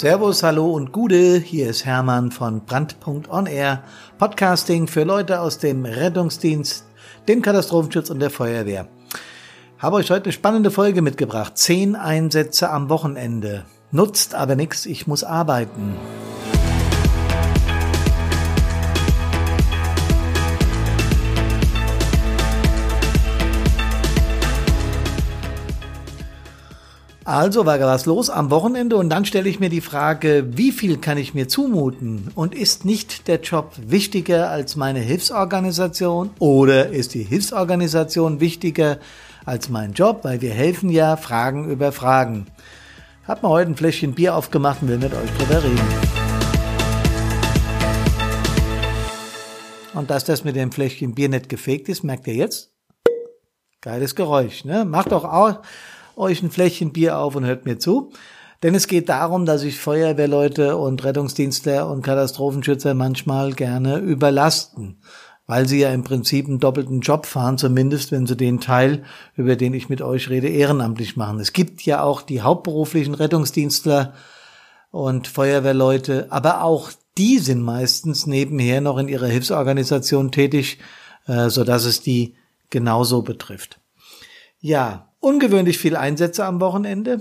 Servus, hallo und Gude. Hier ist Hermann von Brand.on Air. Podcasting für Leute aus dem Rettungsdienst, dem Katastrophenschutz und der Feuerwehr. Habe euch heute eine spannende Folge mitgebracht. Zehn Einsätze am Wochenende. Nutzt aber nichts, ich muss arbeiten. Also war was los am Wochenende und dann stelle ich mir die Frage, wie viel kann ich mir zumuten? Und ist nicht der Job wichtiger als meine Hilfsorganisation oder ist die Hilfsorganisation wichtiger als mein Job? Weil wir helfen ja Fragen über Fragen. Hab mal heute ein Fläschchen Bier aufgemacht und will mit euch drüber reden. Und dass das mit dem Fläschchen Bier nicht gefegt ist, merkt ihr jetzt? Geiles Geräusch, ne? Macht doch auch euch ein Fläschchen Bier auf und hört mir zu. Denn es geht darum, dass sich Feuerwehrleute und Rettungsdienstler und Katastrophenschützer manchmal gerne überlasten, weil sie ja im Prinzip einen doppelten Job fahren, zumindest wenn sie den Teil, über den ich mit euch rede, ehrenamtlich machen. Es gibt ja auch die hauptberuflichen Rettungsdienstler und Feuerwehrleute, aber auch die sind meistens nebenher noch in ihrer Hilfsorganisation tätig, äh, so es die genauso betrifft. Ja, ungewöhnlich viel Einsätze am Wochenende.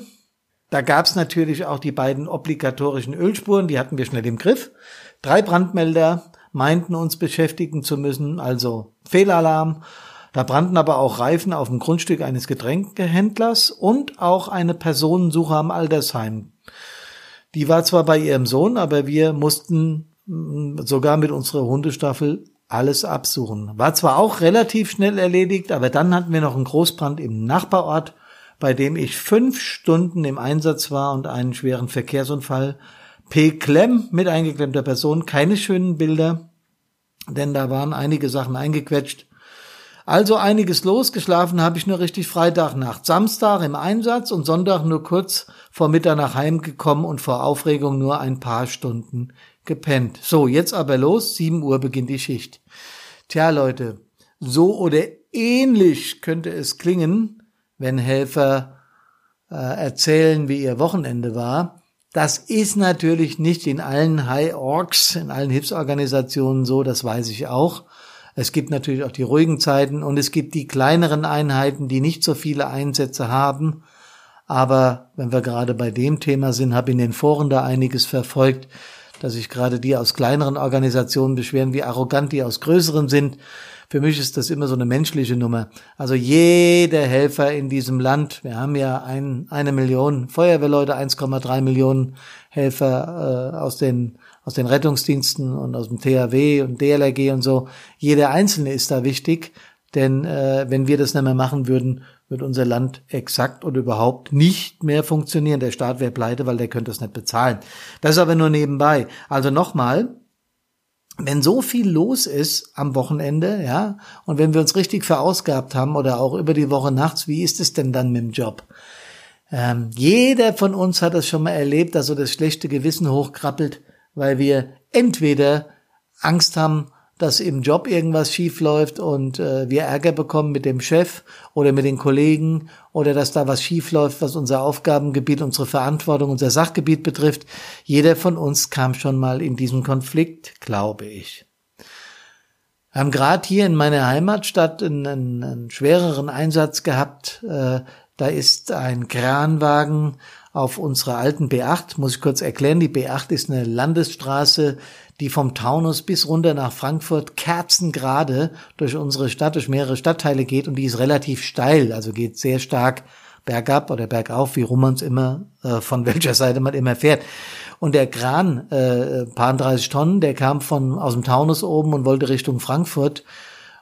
Da gab's natürlich auch die beiden obligatorischen Ölspuren, die hatten wir schnell im Griff. Drei Brandmelder meinten uns beschäftigen zu müssen, also Fehlalarm. Da brannten aber auch Reifen auf dem Grundstück eines Getränkehändlers und auch eine Personensuche am Altersheim. Die war zwar bei ihrem Sohn, aber wir mussten mm, sogar mit unserer Hundestaffel alles absuchen. War zwar auch relativ schnell erledigt, aber dann hatten wir noch einen Großbrand im Nachbarort, bei dem ich fünf Stunden im Einsatz war und einen schweren Verkehrsunfall. P. Klemm mit eingeklemmter Person, keine schönen Bilder, denn da waren einige Sachen eingequetscht. Also einiges los, geschlafen habe ich nur richtig Freitagnacht. Samstag im Einsatz und Sonntag nur kurz vor Mitternacht heimgekommen und vor Aufregung nur ein paar Stunden gepennt. So, jetzt aber los, 7 Uhr beginnt die Schicht. Tja, Leute, so oder ähnlich könnte es klingen, wenn Helfer äh, erzählen, wie ihr Wochenende war. Das ist natürlich nicht in allen High Orgs, in allen Hilfsorganisationen so, das weiß ich auch. Es gibt natürlich auch die ruhigen Zeiten und es gibt die kleineren Einheiten, die nicht so viele Einsätze haben. Aber wenn wir gerade bei dem Thema sind, habe in den Foren da einiges verfolgt dass sich gerade die aus kleineren Organisationen beschweren, wie arrogant die aus größeren sind. Für mich ist das immer so eine menschliche Nummer. Also jeder Helfer in diesem Land, wir haben ja ein, eine Million Feuerwehrleute, 1,3 Millionen Helfer äh, aus den aus den Rettungsdiensten und aus dem THW und DLRG und so. Jeder Einzelne ist da wichtig, denn äh, wenn wir das nicht mehr machen würden, wird unser Land exakt und überhaupt nicht mehr funktionieren. Der Staat wäre pleite, weil der könnte es nicht bezahlen. Das ist aber nur nebenbei. Also nochmal, wenn so viel los ist am Wochenende, ja, und wenn wir uns richtig verausgabt haben oder auch über die Woche nachts, wie ist es denn dann mit dem Job? Ähm, jeder von uns hat das schon mal erlebt, dass so das schlechte Gewissen hochkrabbelt, weil wir entweder Angst haben, dass im Job irgendwas schief läuft und äh, wir Ärger bekommen mit dem Chef oder mit den Kollegen oder dass da was schief läuft, was unser Aufgabengebiet, unsere Verantwortung, unser Sachgebiet betrifft. Jeder von uns kam schon mal in diesen Konflikt, glaube ich. Wir haben gerade hier in meiner Heimatstadt einen, einen, schwereren Einsatz gehabt. Äh, da ist ein Kranwagen auf unserer alten B8, muss ich kurz erklären, die B8 ist eine Landesstraße, die vom Taunus bis runter nach Frankfurt kerzengerade durch unsere Stadt, durch mehrere Stadtteile geht und die ist relativ steil, also geht sehr stark bergab oder bergauf, wie rum man es immer, äh, von welcher Seite man immer fährt. Und der Kran, äh, paar 30 Tonnen, der kam von aus dem Taunus oben und wollte Richtung Frankfurt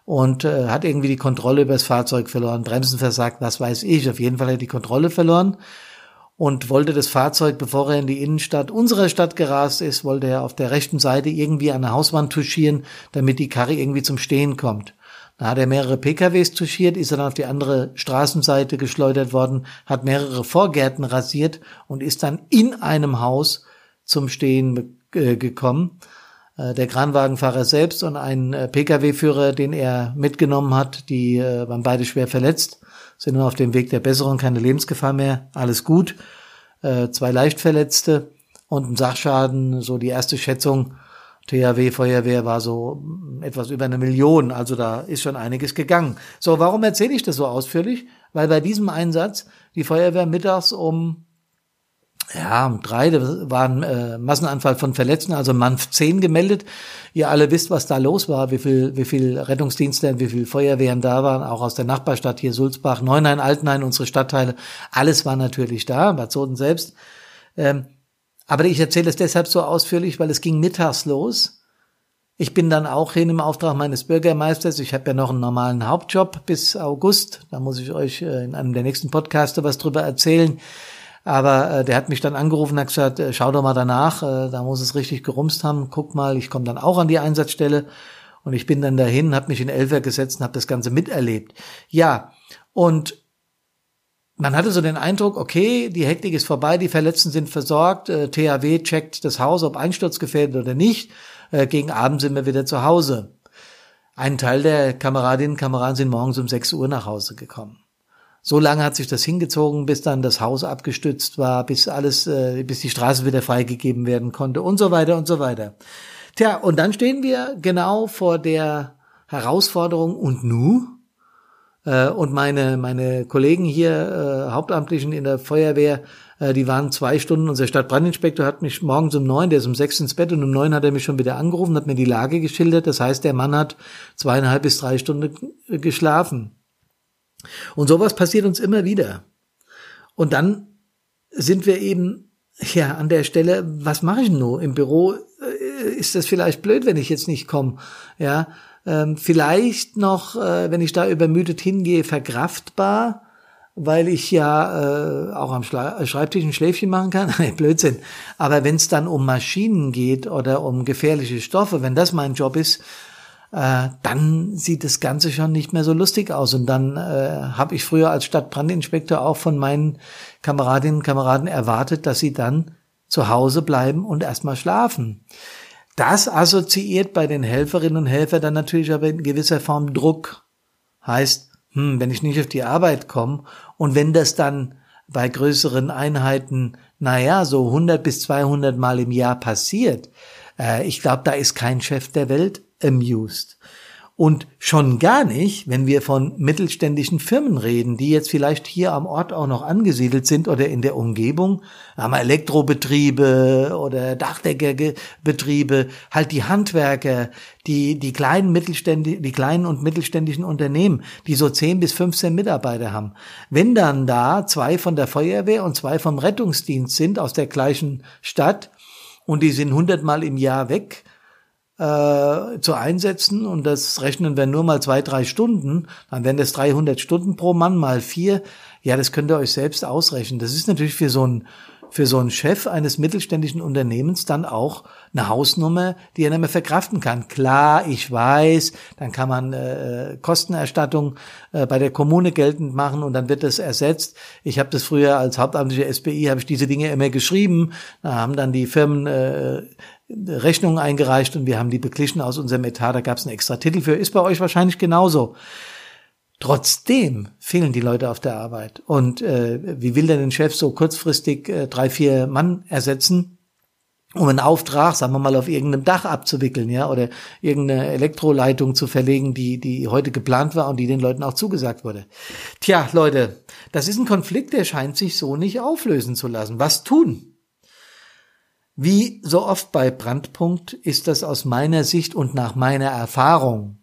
und äh, hat irgendwie die Kontrolle über das Fahrzeug verloren, Bremsen versagt, was weiß ich. Auf jeden Fall hat er die Kontrolle verloren und wollte das Fahrzeug, bevor er in die Innenstadt unserer Stadt gerast ist, wollte er auf der rechten Seite irgendwie an der Hauswand touchieren, damit die Karre irgendwie zum Stehen kommt. Da hat er mehrere PKWs touchiert, ist dann auf die andere Straßenseite geschleudert worden, hat mehrere Vorgärten rasiert und ist dann in einem Haus zum Stehen äh, gekommen. Äh, der Kranwagenfahrer selbst und ein äh, Pkw-Führer, den er mitgenommen hat, die äh, waren beide schwer verletzt sind nur auf dem Weg der Besserung, keine Lebensgefahr mehr, alles gut. Äh, zwei Leichtverletzte, und ein Sachschaden, so die erste Schätzung, THW Feuerwehr war so etwas über eine Million, also da ist schon einiges gegangen. So, warum erzähle ich das so ausführlich? Weil bei diesem Einsatz die Feuerwehr mittags um ja, um drei da war ein äh, Massenanfall von Verletzten, also Mann 10 gemeldet. Ihr alle wisst, was da los war, wie viel, wie viel Rettungsdienste, wie viel Feuerwehren da waren, auch aus der Nachbarstadt hier Sulzbach, Neunhain, Altenhain, unsere Stadtteile. Alles war natürlich da, Bad Soden selbst. Ähm, aber ich erzähle es deshalb so ausführlich, weil es ging mittags los. Ich bin dann auch hin im Auftrag meines Bürgermeisters. Ich habe ja noch einen normalen Hauptjob bis August. Da muss ich euch äh, in einem der nächsten Podcaste was drüber erzählen. Aber äh, der hat mich dann angerufen hat gesagt, äh, schau doch mal danach, äh, da muss es richtig gerumst haben. Guck mal, ich komme dann auch an die Einsatzstelle. Und ich bin dann dahin, habe mich in Elfer gesetzt und habe das Ganze miterlebt. Ja, und man hatte so den Eindruck, okay, die Hektik ist vorbei, die Verletzten sind versorgt, äh, THW checkt das Haus, ob einsturzgefährdet oder nicht. Äh, gegen Abend sind wir wieder zu Hause. Ein Teil der Kameradinnen und Kameraden sind morgens um 6 Uhr nach Hause gekommen. So lange hat sich das hingezogen, bis dann das Haus abgestützt war, bis alles, äh, bis die Straße wieder freigegeben werden konnte und so weiter und so weiter. Tja, und dann stehen wir genau vor der Herausforderung und nu? Äh, und meine, meine Kollegen hier, äh, Hauptamtlichen in der Feuerwehr, äh, die waren zwei Stunden. Unser Stadtbrandinspektor hat mich morgens um neun, der ist um sechs ins Bett und um neun hat er mich schon wieder angerufen, hat mir die Lage geschildert. Das heißt, der Mann hat zweieinhalb bis drei Stunden geschlafen. Und sowas passiert uns immer wieder. Und dann sind wir eben ja an der Stelle, was mache ich nur im Büro? Ist das vielleicht blöd, wenn ich jetzt nicht komme? Ja, ähm, vielleicht noch, äh, wenn ich da übermüdet hingehe, verkraftbar, weil ich ja äh, auch am Schla Schreibtisch ein Schläfchen machen kann. Blödsinn. Aber wenn es dann um Maschinen geht oder um gefährliche Stoffe, wenn das mein Job ist, äh, dann sieht das Ganze schon nicht mehr so lustig aus. Und dann äh, habe ich früher als Stadtbrandinspektor auch von meinen Kameradinnen und Kameraden erwartet, dass sie dann zu Hause bleiben und erstmal schlafen. Das assoziiert bei den Helferinnen und Helfern dann natürlich aber in gewisser Form Druck. Heißt, hm, wenn ich nicht auf die Arbeit komme und wenn das dann bei größeren Einheiten, naja, so 100 bis 200 Mal im Jahr passiert, äh, ich glaube, da ist kein Chef der Welt amused. Und schon gar nicht, wenn wir von mittelständischen Firmen reden, die jetzt vielleicht hier am Ort auch noch angesiedelt sind oder in der Umgebung, haben wir Elektrobetriebe oder Dachdeckerbetriebe, halt die Handwerker, die, die kleinen Mittelständischen, die kleinen und mittelständischen Unternehmen, die so 10 bis 15 Mitarbeiter haben. Wenn dann da zwei von der Feuerwehr und zwei vom Rettungsdienst sind aus der gleichen Stadt und die sind hundertmal im Jahr weg, äh, zu einsetzen und das rechnen wir nur mal zwei, drei Stunden, dann wären das 300 Stunden pro Mann mal vier. Ja, das könnt ihr euch selbst ausrechnen. Das ist natürlich für so ein für so einen Chef eines mittelständischen Unternehmens dann auch eine Hausnummer, die er nicht mehr verkraften kann. Klar, ich weiß, dann kann man äh, Kostenerstattung äh, bei der Kommune geltend machen und dann wird das ersetzt. Ich habe das früher als hauptamtliche SPI, habe ich diese Dinge immer geschrieben. Da haben dann die Firmen äh, Rechnungen eingereicht und wir haben die beglichen aus unserem Etat. Da gab es einen extra Titel für. Ist bei euch wahrscheinlich genauso. Trotzdem fehlen die Leute auf der Arbeit. Und äh, wie will denn ein Chef so kurzfristig äh, drei, vier Mann ersetzen, um einen Auftrag, sagen wir mal, auf irgendeinem Dach abzuwickeln, ja, oder irgendeine Elektroleitung zu verlegen, die, die heute geplant war und die den Leuten auch zugesagt wurde. Tja, Leute, das ist ein Konflikt, der scheint sich so nicht auflösen zu lassen. Was tun? Wie so oft bei Brandpunkt ist das aus meiner Sicht und nach meiner Erfahrung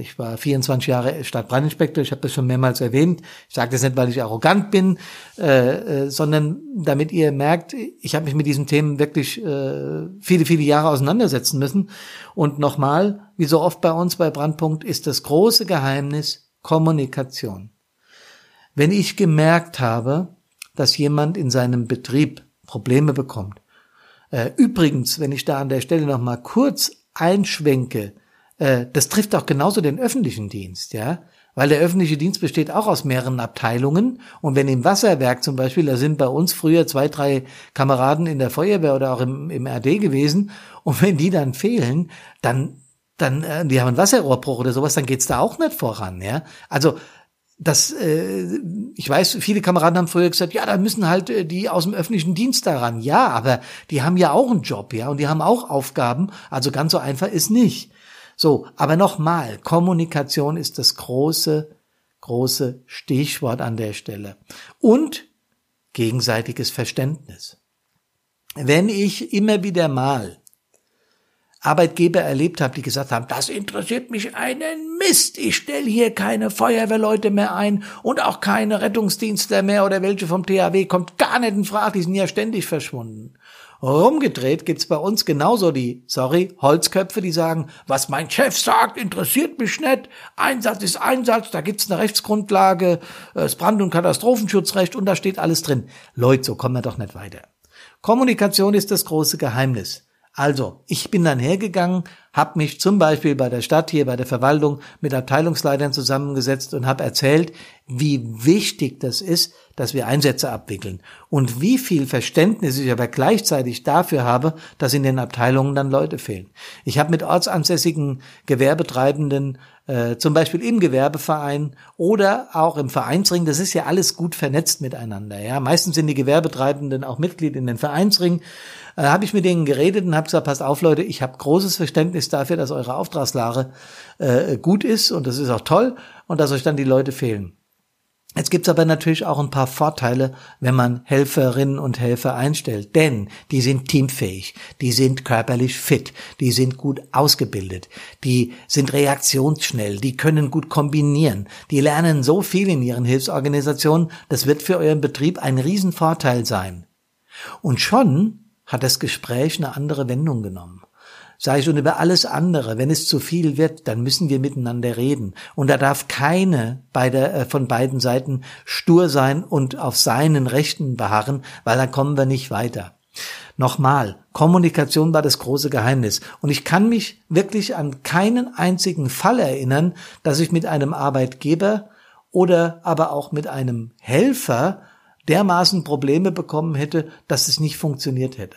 ich war 24 Jahre Stadtbrandinspektor, ich habe das schon mehrmals erwähnt. Ich sage das nicht, weil ich arrogant bin, äh, äh, sondern damit ihr merkt, ich habe mich mit diesen Themen wirklich äh, viele, viele Jahre auseinandersetzen müssen. Und nochmal, wie so oft bei uns bei Brandpunkt, ist das große Geheimnis Kommunikation. Wenn ich gemerkt habe, dass jemand in seinem Betrieb Probleme bekommt, äh, übrigens, wenn ich da an der Stelle nochmal kurz einschwenke, äh, das trifft auch genauso den öffentlichen Dienst, ja. Weil der öffentliche Dienst besteht auch aus mehreren Abteilungen. Und wenn im Wasserwerk zum Beispiel, da sind bei uns früher zwei, drei Kameraden in der Feuerwehr oder auch im, im RD gewesen. Und wenn die dann fehlen, dann, dann, äh, die haben einen Wasserrohrbruch oder sowas, dann geht's da auch nicht voran, ja. Also, das, äh, ich weiß, viele Kameraden haben früher gesagt, ja, da müssen halt äh, die aus dem öffentlichen Dienst daran. Ja, aber die haben ja auch einen Job, ja, und die haben auch Aufgaben. Also ganz so einfach ist nicht. So, aber nochmal, Kommunikation ist das große, große Stichwort an der Stelle. Und gegenseitiges Verständnis. Wenn ich immer wieder mal Arbeitgeber erlebt habe, die gesagt haben, das interessiert mich einen Mist, ich stelle hier keine Feuerwehrleute mehr ein und auch keine Rettungsdienstler mehr oder welche vom THW, kommt gar nicht in Frage, die sind ja ständig verschwunden. Rumgedreht gibt's bei uns genauso die, sorry, Holzköpfe, die sagen, was mein Chef sagt, interessiert mich nicht. Einsatz ist Einsatz, da gibt's eine Rechtsgrundlage, das Brand- und Katastrophenschutzrecht und da steht alles drin. Leute, so kommen wir doch nicht weiter. Kommunikation ist das große Geheimnis. Also, ich bin dann hergegangen, habe mich zum Beispiel bei der Stadt hier, bei der Verwaltung mit Abteilungsleitern zusammengesetzt und habe erzählt, wie wichtig das ist, dass wir Einsätze abwickeln und wie viel Verständnis ich aber gleichzeitig dafür habe, dass in den Abteilungen dann Leute fehlen. Ich habe mit ortsansässigen Gewerbetreibenden äh, zum Beispiel im Gewerbeverein oder auch im Vereinsring, das ist ja alles gut vernetzt miteinander. Ja, meistens sind die Gewerbetreibenden auch Mitglied in den Vereinsring äh, habe ich mit denen geredet und habe gesagt, passt auf Leute, ich habe großes Verständnis dafür, dass eure Auftragslage äh, gut ist und das ist auch toll und dass euch dann die Leute fehlen. Jetzt gibt's aber natürlich auch ein paar Vorteile, wenn man Helferinnen und Helfer einstellt, denn die sind teamfähig, die sind körperlich fit, die sind gut ausgebildet, die sind reaktionsschnell, die können gut kombinieren, die lernen so viel in ihren Hilfsorganisationen, das wird für euren Betrieb ein Riesenvorteil sein. Und schon hat das Gespräch eine andere Wendung genommen. Sei schon über alles andere, wenn es zu viel wird, dann müssen wir miteinander reden. Und da darf keine beider, äh, von beiden Seiten stur sein und auf seinen Rechten beharren, weil dann kommen wir nicht weiter. Nochmal, Kommunikation war das große Geheimnis. Und ich kann mich wirklich an keinen einzigen Fall erinnern, dass ich mit einem Arbeitgeber oder aber auch mit einem Helfer dermaßen Probleme bekommen hätte, dass es nicht funktioniert hätte.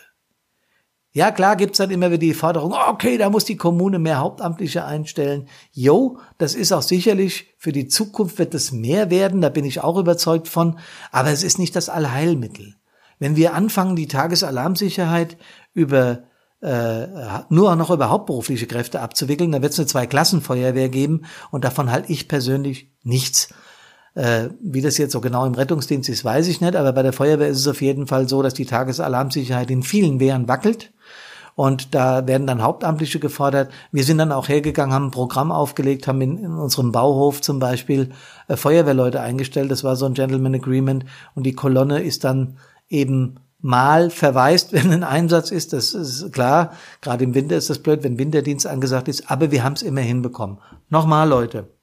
Ja, klar gibt's dann immer wieder die Forderung, okay, da muss die Kommune mehr Hauptamtliche einstellen. Jo, das ist auch sicherlich, für die Zukunft wird es mehr werden, da bin ich auch überzeugt von, aber es ist nicht das Allheilmittel. Wenn wir anfangen, die Tagesalarmsicherheit über äh, nur noch über hauptberufliche Kräfte abzuwickeln, dann wird es eine Zwei-Klassen-Feuerwehr geben und davon halte ich persönlich nichts. Äh, wie das jetzt so genau im Rettungsdienst ist, weiß ich nicht, aber bei der Feuerwehr ist es auf jeden Fall so, dass die Tagesalarmsicherheit in vielen Wehren wackelt. Und da werden dann Hauptamtliche gefordert. Wir sind dann auch hergegangen, haben ein Programm aufgelegt, haben in, in unserem Bauhof zum Beispiel äh, Feuerwehrleute eingestellt. Das war so ein Gentleman Agreement. Und die Kolonne ist dann eben mal verweist, wenn ein Einsatz ist. Das ist klar. Gerade im Winter ist das blöd, wenn Winterdienst angesagt ist. Aber wir haben es immer hinbekommen. Nochmal, Leute.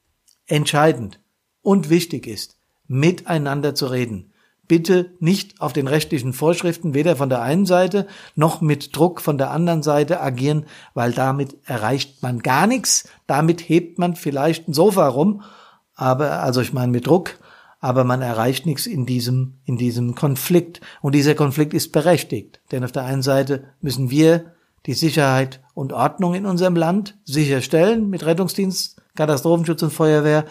Entscheidend und wichtig ist, miteinander zu reden. Bitte nicht auf den rechtlichen Vorschriften weder von der einen Seite noch mit Druck von der anderen Seite agieren, weil damit erreicht man gar nichts. Damit hebt man vielleicht ein Sofa rum, aber, also ich meine mit Druck, aber man erreicht nichts in diesem, in diesem Konflikt. Und dieser Konflikt ist berechtigt. Denn auf der einen Seite müssen wir die Sicherheit und Ordnung in unserem Land sicherstellen mit Rettungsdienst, Katastrophenschutz und Feuerwehr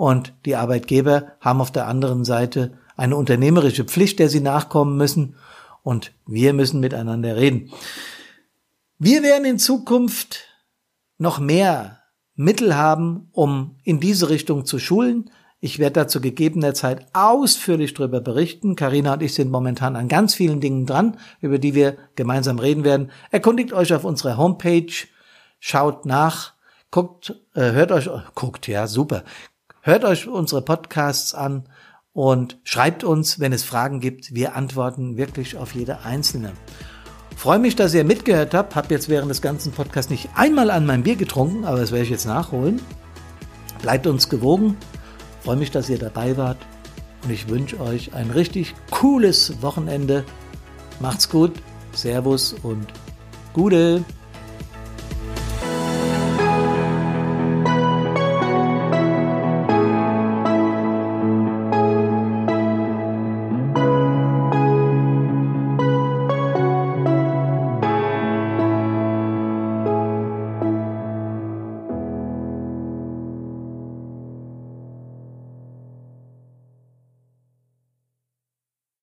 und die Arbeitgeber haben auf der anderen Seite eine unternehmerische Pflicht, der sie nachkommen müssen und wir müssen miteinander reden. Wir werden in Zukunft noch mehr Mittel haben, um in diese Richtung zu schulen. Ich werde dazu gegebener Zeit ausführlich darüber berichten. Karina und ich sind momentan an ganz vielen Dingen dran, über die wir gemeinsam reden werden. Erkundigt euch auf unserer Homepage, schaut nach, guckt, äh, hört euch, guckt, ja, super. Hört euch unsere Podcasts an und schreibt uns, wenn es Fragen gibt. Wir antworten wirklich auf jede einzelne. Freue mich, dass ihr mitgehört habt. Hab jetzt während des ganzen Podcasts nicht einmal an mein Bier getrunken, aber das werde ich jetzt nachholen. Bleibt uns gewogen. Freue mich, dass ihr dabei wart. Und ich wünsche euch ein richtig cooles Wochenende. Macht's gut. Servus und Gute.